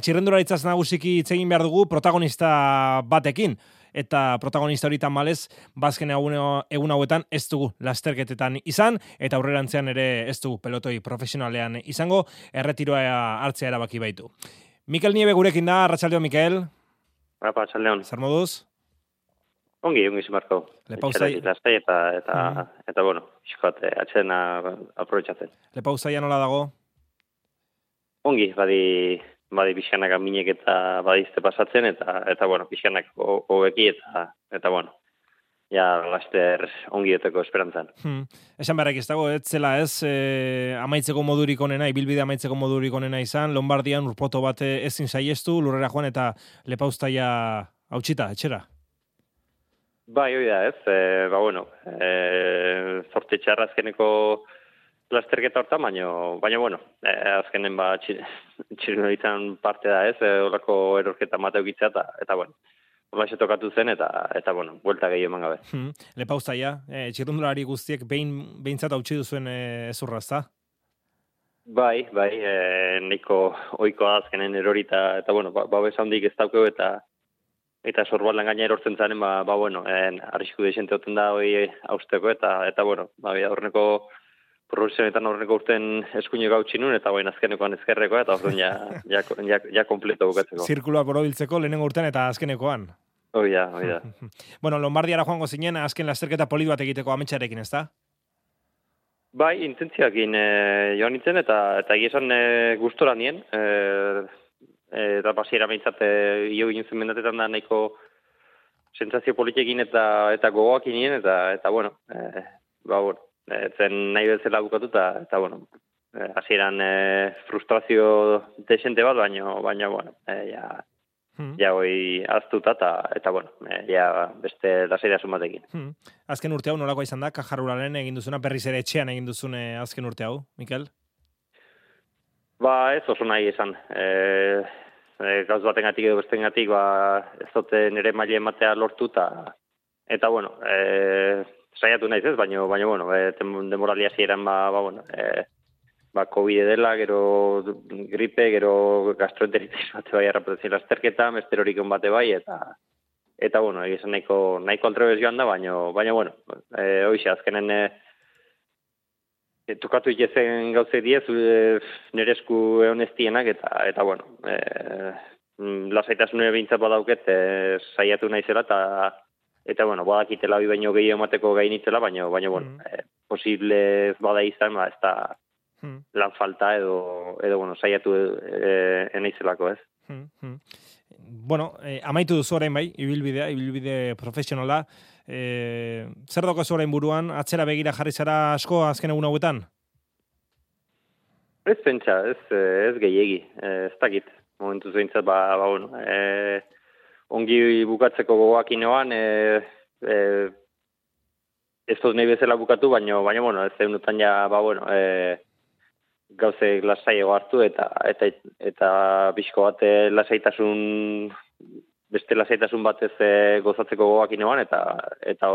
Txirrendura itzaz nagusiki itzegin behar dugu protagonista batekin eta protagonista hori tamalez, bazken egun hauetan ez dugu lasterketetan izan, eta aurrerantzean ere ez dugu pelotoi profesionalean izango, erretiroa hartzea erabaki baitu. Mikel Niebe gurekin da, Arratxaldeo, Mikel. Apa, Arratxaldeon. Zer moduz? Ongi, ongi zimarko. Lepauzai. Eta, eta, eta, mm. eta, bueno, iskoat, atxena aprobetsatzen. Lepauzai nola dago? Ongi, badi, badi pixanak aminek eta badizte pasatzen, eta, eta bueno, pixanak hobeki eta, eta bueno, ja, laster ongieteko esperantzan. Hmm. Esan beharrak ez dago, ez zela ez, e, amaitzeko modurik onena, ibilbide amaitzeko modurik onena izan, Lombardian urpoto bat ezin saiestu, lurrera joan eta lepauztaia hautsita, etxera? Bai, hoi da, ez, e, ba, bueno, e, zorte txarrazkeneko lasterketa horta, baina, baina bueno, eh, azkenen ba, txirino parte da ez, eh, horako erorketa mate egitzea, eta, eta bueno, hola tokatu zen, eta, eta bueno, buelta gehi eman gabe. Hmm. Lepauza ja, eh, txirrundulari guztiek behin, behintzat hau duzuen eh, ezurrazta? Bai, bai, eh, niko oiko azkenen erorita, eta bueno, ba, ba handik ez daukeu, eta eta sorbaldan gaina erortzen zaren, ba, ba bueno, en, arrisku desente da hoi hausteko, eta, eta bueno, ba, horneko profesionetan horreko urten eskuine gautxi nun, eta bain azkenekoan ezkerrekoa, eta orduan ja, ja, ja, ja kompleto bukatzeko. Zirkuloa borobiltzeko lehenengo urtean eta azkenekoan. Hoi da, hoi da. bueno, Lombardiara joango zinen, azken lasterketa polit bat egiteko ametsarekin, ez da? Bai, intentziakin e, joan nintzen, eta eta egizan e, gustora nien, e, eta basiera behintzat, e, io ginen zen mendatetan da nahiko sentzazio politiekin eta eta gogoak inien, eta, eta bueno, e, ba, bueno, zen nahi bezala bukatu eta, eta bueno, eh, hasieran e, frustrazio desente bat, baina, baina, bueno, e, ja, hmm. ja hoi aztuta eta, eta bueno, e, ja beste laseria sumatekin. Hmm. Azken urte hau nolako izan da, kajaruralen egin duzuna, berriz ere etxean egin duzune azken urte hau, Mikel? Ba, ez oso nahi izan. E, e, gauz baten gatik edo besten gatik, ba, ez dute nire maile ematea lortu eta, eta bueno, e, saiatu naiz ez, baina, baina, bueno, e, demoralia zieran, ba, ba, bueno, e, ba, COVID dela, gero gripe, gero gastroenteritis bat bai arrapatzen lasterketa, mesterorik bate bai, eta, eta, bueno, egizan nahiko, nahiko altrebez joan da, baina, baina, bueno, e, hoxe, azkenen, e, e, tukatu itezen gauze diez, e, nire esku honestienak, eta, eta, bueno, e, lasaitasun ere bintzat badauket, e, saiatu naizela, eta, eta bueno, badakitela bi baino gehi emateko gainitzela, baina baina bueno, mm. eh, posible bada izan, ba ez da mm. lan falta edo edo bueno, saiatu eh enaizelako, ez? Mm, mm. Bueno, eh, amaitu duzu orain bai, ibilbidea, ibilbide profesionala. Eh, zer dago orain buruan? Atzera begira jarri zara asko azken egun hauetan? Ez pentsa, ez, eh, ez gehiegi, eh, ez dakit. Momentu zeintzat, ba, ba, bueno, eh, ongi bukatzeko gogoak inoan, e, e, ez dut nahi bezala bukatu, baina, baina, bueno, ez zeunutan ja, ba, bueno, e, gauze lasaiago hartu, eta, eta, eta bizko bat lasaitasun, beste lasaitasun bat ez e, gozatzeko gogoak inoan, eta, eta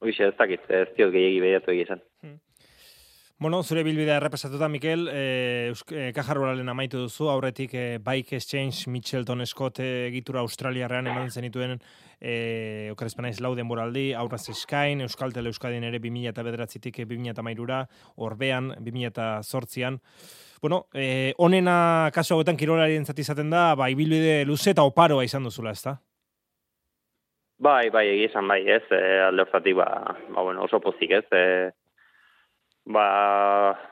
hori ez dakit, ez diot gehiagi behiatu egizan. Hmm. Bueno, zure bilbidea errepasatuta, Mikel, eh, eh, kajarruralen amaitu duzu, aurretik eh, Bike Exchange Mitchelton Scott eh, egitura Australiarrean eman zenituen eh, okerezpena izlau denboraldi, aurraz eskain, Euskaltel Euskadin ere 2000 eta bederatzitik 2000 eta mairura, orbean 2000 eta sortzian. Bueno, eh, onena kasu hauetan kirolari izaten da, bai, bilbide luze eta oparoa izan duzula, ezta? Bai, bai, egizan bai, ez, eh, alde ba, ba, bueno, oso pozik, ez, eh, ba,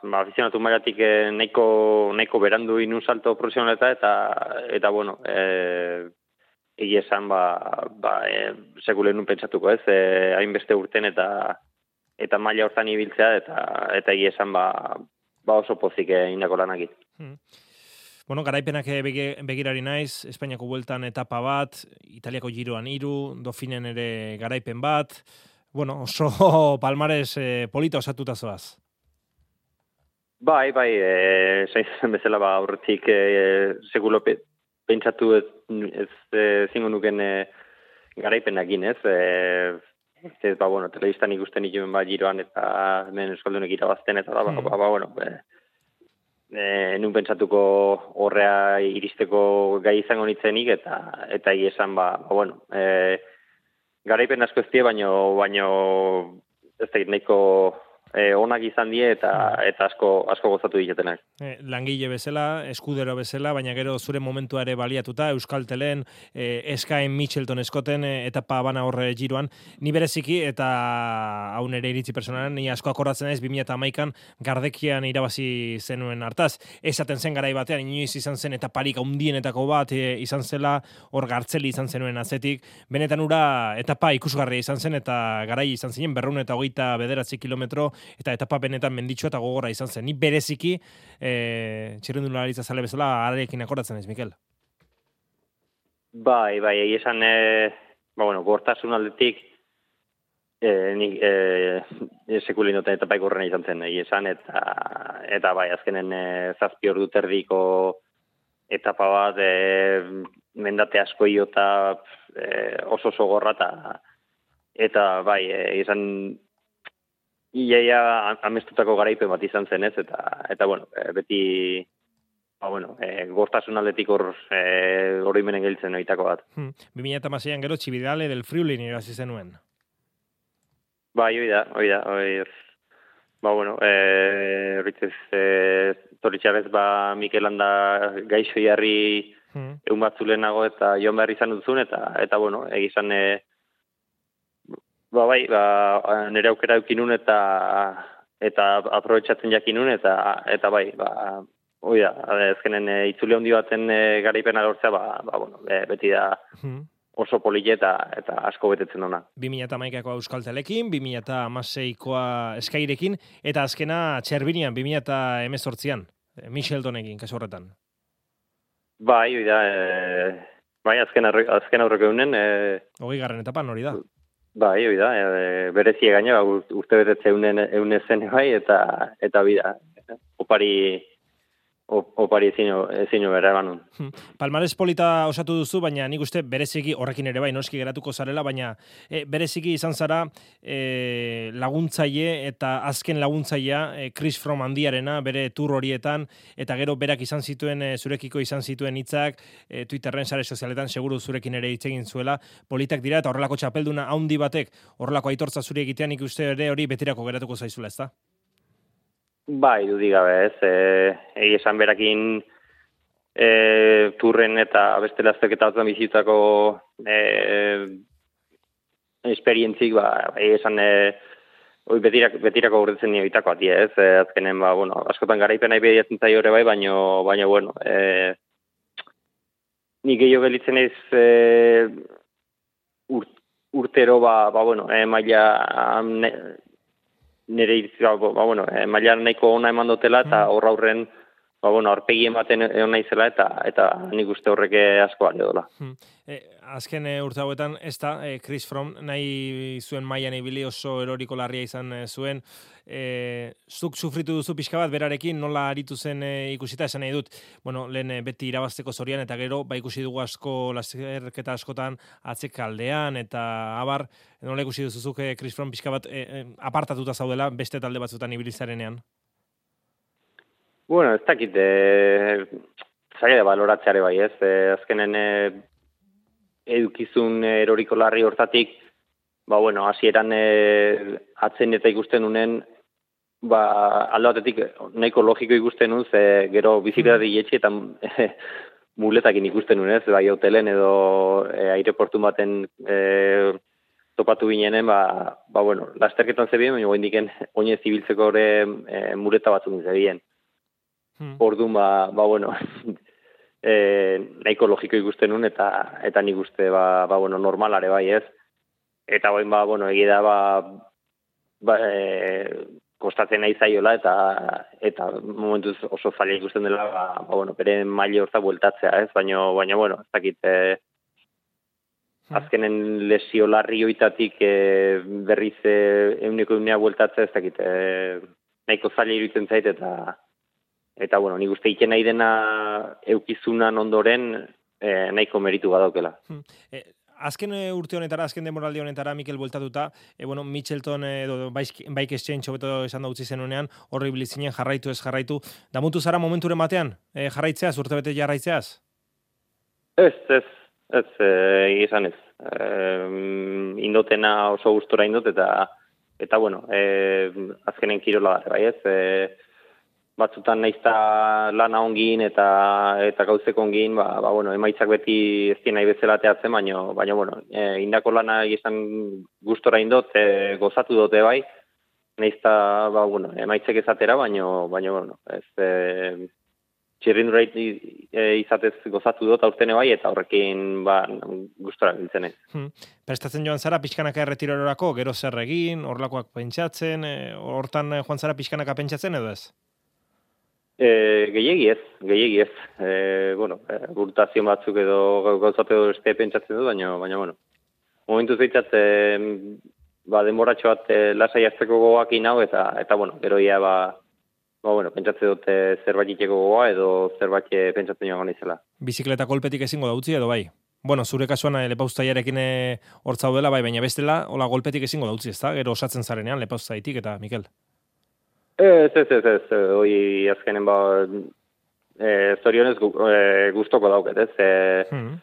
ba afizionatu mailatik eh, nahiko, nahiko berandu inun salto profesionaleta eta, eta bueno, e, egi esan, ba, ba e, sekule nun pentsatuko ez, e, hainbeste urten eta eta maila hortan ibiltzea eta eta egi esan, ba, ba oso pozik indako lanakit. Hmm. Bueno, garaipenak begirari naiz, Espainiako bueltan etapa bat, Italiako giroan iru, Dofinen ere garaipen bat, bueno, oso palmares eh, polita osatuta zoaz. Bai, bai, e, zain bezala ba, aurretik e, segulo pe, pentsatu ez, ez e, zingo nuken e, garaipenak ez, e, ez, ba, bueno, telebistan ikusten ikusten ba, giroan eta hemen eskaldunek irabazten eta da, ba, hmm. ba, ba, bueno, e, e, nun pentsatuko horrea iristeko gai izango nitzenik, eta eta esan ba, ba, bueno, e, garaipen asko ez baino, baino ez da nahiko e, onak izan die eta eta asko asko gozatu ditetenak. E, langile bezala, eskudero bezala, baina gero zure momentua ere baliatuta Euskaltelen e, Eskaen Mitchelton eskoten e, etapa bana horre giroan, ni bereziki eta hau nere iritzi personalen ni asko akordatzen ez 2011an gardekian irabazi zenuen hartaz. Esaten zen garai batean inoiz izan zen eta parik handienetako bat e, izan zela hor gartzeli izan zenuen azetik. Benetan ura etapa ikusgarria izan zen eta garai izan zinen berrun eta hogeita bederatzi kilometro eta etapa benetan menditxo eta gogorra izan zen. Ni bereziki e, txirrendularitza zale bezala ararekin akoratzen ez, Mikel? Bai, bai, egi esan, e, ba, bueno, gortasun aldetik, e, ni, e, sekulin duten etapa ikurrena izan zen, egi esan, eta, eta bai, azkenen e, zazpi hor duterdiko etapa bat, e, mendate asko iota e, oso oso gorra, eta, eta bai, e, izan, iaia amestutako garaipe bat izan zen ez, eta, eta bueno, e, beti, ba, bueno, e, gortasun aldetik hor e, hori menen giltzen oitako bat. Hmm. 2008an gero txibidale del Friulin irazi zenuen. Ba, hoi da, hoi da, hoi Ba, bueno, e, horretz, e, toritxarez, ba, Mikel handa gaixo jarri hmm. egun bat eta joan behar izan duzun, eta, eta bueno, egizan, e, Ba, bai, ba, nire aukera eukinun eta eta aprobetsatzen jakinun eta eta bai, ba, oi da, ezkenen e, itzule handi baten e, garaipena lortzea, ba, ba, bueno, beti da hmm. oso polile eta, eta asko betetzen dona. 2008ko Euskal Telekin, 2008koa Eskairekin, eta azkena Txerbinian, 2008an, e, Michel Donekin, kaso horretan. Bai, da, e, bai, azken, azken aurreko eunen. E, Ogei garren etapan hori da. Bai, hori da, e, berezie gaino, uste betetze eunen zen bai, eta, eta bida, opari, opari ezin bera eban hmm. Palmares polita osatu duzu, baina nik uste bereziki horrekin ere bai, noski geratuko zarela, baina e, bereziki izan zara e, laguntzaile eta azken laguntzailea e, Chris Fromm handiarena, bere tur horietan, eta gero berak izan zituen, e, zurekiko izan zituen hitzak e, Twitterren sare sozialetan, seguru zurekin ere hitz egin zuela, politak dira, eta horrelako txapelduna handi batek, horrelako aitortza zure egitean ikuste ere hori betirako geratuko zaizula, ezta? Bai, dudik gabe, ez. E, esan berakin e, turren eta beste lastek eta atzen bizitako e, esperientzik, ba, egi esan e, oi betirak, betirako urdetzen nio itako ati, ez. E, azkenen, ba, bueno, askotan garaipen nahi bediatzen zai bai, baino, baino, bueno, e, ni gehiago belitzen ez e, urtero, ba, ba, bueno, e, maila, nire iritzia, ba, bueno, e, nahiko ona eman dutela, eta mm. horra aurren, ba, bueno, arpegi ematen egon naizela, eta eta nik uste horreke asko bali dola. Hmm. E, azken e, urte hauetan, ez da, e, Chris Fromm, nahi zuen maian ibili oso eroriko larria izan e, zuen, e, zuk sufritu duzu pixka bat berarekin, nola aritu zen e, ikusita esan nahi dut, bueno, lehen beti irabazteko zorian, eta gero, ba ikusi dugu asko laserketa askotan atzek aldean, eta abar, nola ikusi duzuzuk e, Chris Fromm pixka bat apartatuta zaudela beste talde batzutan ibilizarenean? Bueno, ez dakit, e, zaila da baloratzeare bai ez, e, azkenen e, edukizun eroriko larri hortatik, ba bueno, hasieran e, atzen eta ikusten unen, ba, aldo batetik nahiko logiko ikusten nun, ze gero bizikletak mm. etxe eta e, muletakin ikusten nun, ez, bai hotelen edo e, aireportu baten e, topatu binenen, ba, ba bueno, lasterketan zebien, baina goin diken, oine zibiltzeko ere e, muleta batzuk zebien. Hmm. Orduan, ba, ba, bueno, e, nahiko logiko ikusten nun, eta eta nik uste, ba, ba, bueno, normalare bai ez. Eta bain, ba, bueno, egida, ba, ba, e, kostatzen nahi zaiola eta eta momentuz oso zaila ikusten dela ba, ba bueno, bere maile horta bueltatzea, ez? Baina baina bueno, ez dakit eh azkenen lesio larri hoitatik e, berriz eh euneko unea bueltatzea, ez dakit eh nahiko zaila iruditzen zait eta eta bueno, ni guste nahi dena eukizunan ondoren eh nahiko meritu badaukela. Hmm. Eh, azken e, urte honetara, azken demoraldi honetara, Mikel bueltatuta, e, bueno, Mitchelton edo Bike Exchange hobeto esan da utzi zenunean, horri bilizinen jarraitu ez jarraitu. Da mutu zara momenturen batean, e, jarraitzeaz, urte bete jarraitzeaz? Ez, ez, ez, e, izan ez. E, indotena oso gustora indot, eta, eta bueno, e, azkenen kirola bai ez, e, batzutan naizta lana ongin eta eta gauzeko ongin, ba, ba, bueno, emaitzak beti ez nahi bezala teatzen, baina, baina bueno, e, indako lana izan gustora indot, e, gozatu dute bai, naizta, ba, bueno, emaitzek ezatera, baina, baina, bueno, ez, e, txirrindura e, izatez gozatu dut aurtene bai, eta horrekin ba, gustora biltzen ez. Hmm. Prestatzen joan zara pixkanaka erretirorako, gero zer egin, horlakoak pentsatzen, e, hortan joan zara pixkanaka pentsatzen edo ez? E, gehiegi ez, gehiegi ez. E, bueno, e, gurtazio batzuk edo gauzatu edo este pentsatzen du, baina, baina, bueno. Momentu zeitzat, e, ba, demoratxo bat e, lasai hartzeko gogoak inau, eta, eta, bueno, gero ia, ba, ba, bueno, pentsatzen dute zerbait iteko gogoa edo zerbait pentsatzen joan izela. Bizikleta kolpetik ezingo da utzi edo bai? Bueno, zure kasuan lepauztaiarekin hortzau dela, bai, baina bestela, hola golpetik ezingo da utzi, ez da? Gero osatzen zarenean lepauztaitik eta Mikel. Ez, ez, ez, ez, hoi azkenen ba, e, zorionez gu, e, guztoko dauket, ez, e, hmm.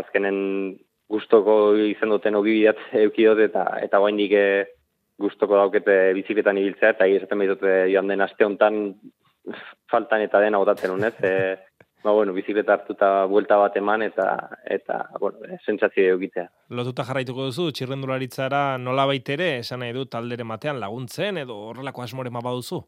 azkenen gustoko izan duten ogibidat eukidot eta eta guain dik guztoko daukete bizikletan ibiltzea, eta esaten behitute joan den aste honetan faltan eta dena otatzen unez, e, ba, bueno, bizikleta hartuta buelta bat eman eta eta bueno, sentsazio egitea. Lotuta jarraituko duzu txirrendularitzara nola baitere, esan nahi du taldere matean laguntzen edo horrelako asmore ma baduzu?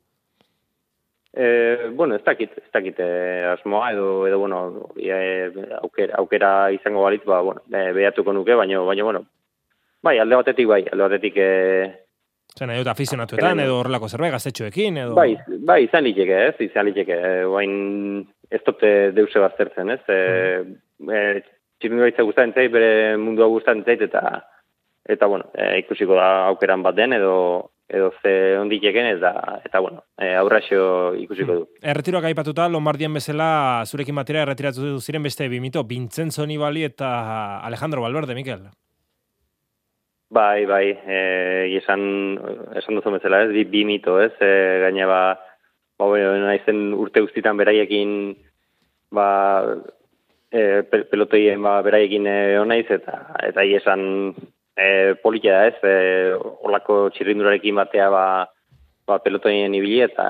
E, bueno, ez dakit, ez dakit e, asmoa edo, edo bueno, e, aukera, aukera izango balitz, ba, bueno, e, behatuko nuke, baina, baina, bueno, bai, alde batetik, bai, alde batetik, e, Zer nahi dut afizionatuetan, edo horrelako zerbait, gaztetxoekin, edo... Bai, bai, izan liteke, ez, izan liteke, guain ez dute deuse baztertzen, ez, mm. e, e, guztan zait, bere mundua guztan zait, eta, eta, bueno, e, ikusiko da aukeran bat den, edo, edo ze ondikeken, eta, eta bueno, e, aurraxo ikusiko du. Mm. Erretiroak aipatuta, Lombardien bezala, zurekin batera erretiratu ziren beste bimito, Vincenzo Nibali eta Alejandro Valverde, Mikel. Bai, bai, e, esan, esan duzu bezala, ez, bi, bi mito, ez, e, gaina ba, ba, bueno, naizen urte guztitan beraiekin, ba, e, pelotoien ba, beraiekin e, onaiz, eta, eta esan e, politia da, ez, e, olako txirrindurarekin batea, ba, ba, pelotoien ibili, eta,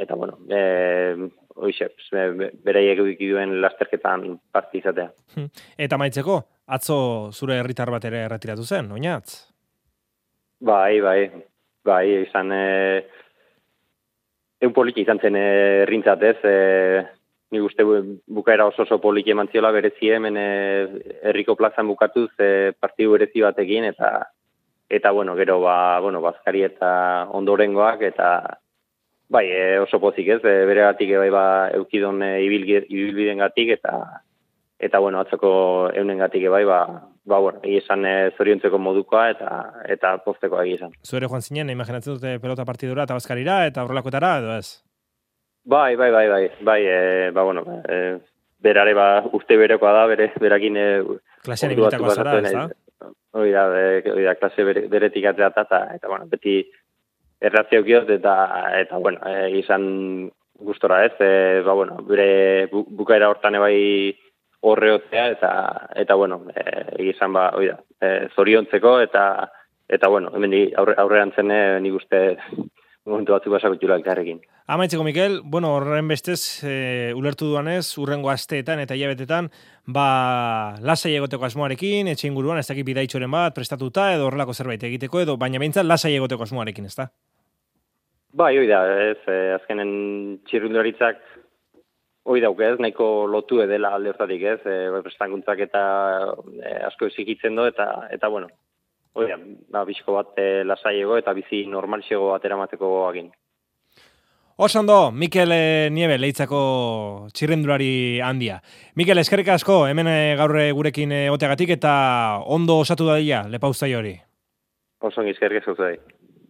eta bueno, e, Oixe, beraiek duen lasterketan parte izatea. Hm. Eta maitzeko, atzo zure herritar bat ere erretiratu zen, oinatz? Bai, bai, bai, izan, e, eun poliki izan zen errintzat ez, e, ni guzti bukaera oso oso poliki eman ziola berezi hemen e, herriko plazan bukatuz e, partidu berezi batekin, eta, eta bueno, gero, ba, bueno, bazkari eta ondorengoak, eta, bai, e, oso pozik ez, e, bere gatik, bai, ba, eukidon e, ibilbiden gatik, eta, eta bueno, atzoko eunen gatik bai, ba, ba bueno, esan e, zoriontzeko modukoa eta eta postekoa egia esan. Zuere joan zinen, imaginatzen dute pelota partidura eta bazkarira eta horrelakoetara, edo ez? Bai, bai, bai, bai, bai, e, ba, bueno, e, berare ba, uste berekoa da, bere, berakin... E, Klasean ibilitako zara, ez da? Hoi da, hoi da, klase beretik atzea eta, eta, bueno, beti errazio kiot, eta, eta, bueno, e, izan gustora ez, e, ba, bueno, bere bukaera hortan ebai horreotzea eta eta bueno, eh izan ba, hori da, e, zoriontzeko eta eta bueno, hemen aurre, aurrean zen eh, ni uste momentu batzuk pasako txula elkarrekin. Amaitzeko, Mikel, bueno, horren bestez, e, ulertu duanez, urrengo asteetan eta hilabetetan, ba, lasai egoteko asmoarekin, etxe inguruan, ez dakit bidaitxoren bat, prestatuta, edo horrelako zerbait egiteko, edo baina behintzat lasai egoteko asmoarekin, ez da? Bai, hori da, ez, azkenen txirrundularitzak Hoi dauke ez, nahiko lotu edela alde hortatik ez, e, prestankuntzak eta e, asko esikitzen do, eta, eta bueno, hoi da, ba, bizko bat e, lasaiego eta bizi normalxego bat eramateko goagin. Osando, Mikel e, Niebe, leitzako txirrendulari handia. Mikel, eskerrik asko, hemen e, gurekin e, oteagatik eta ondo osatu da dira, lepauztai hori. Oso eskerrik asko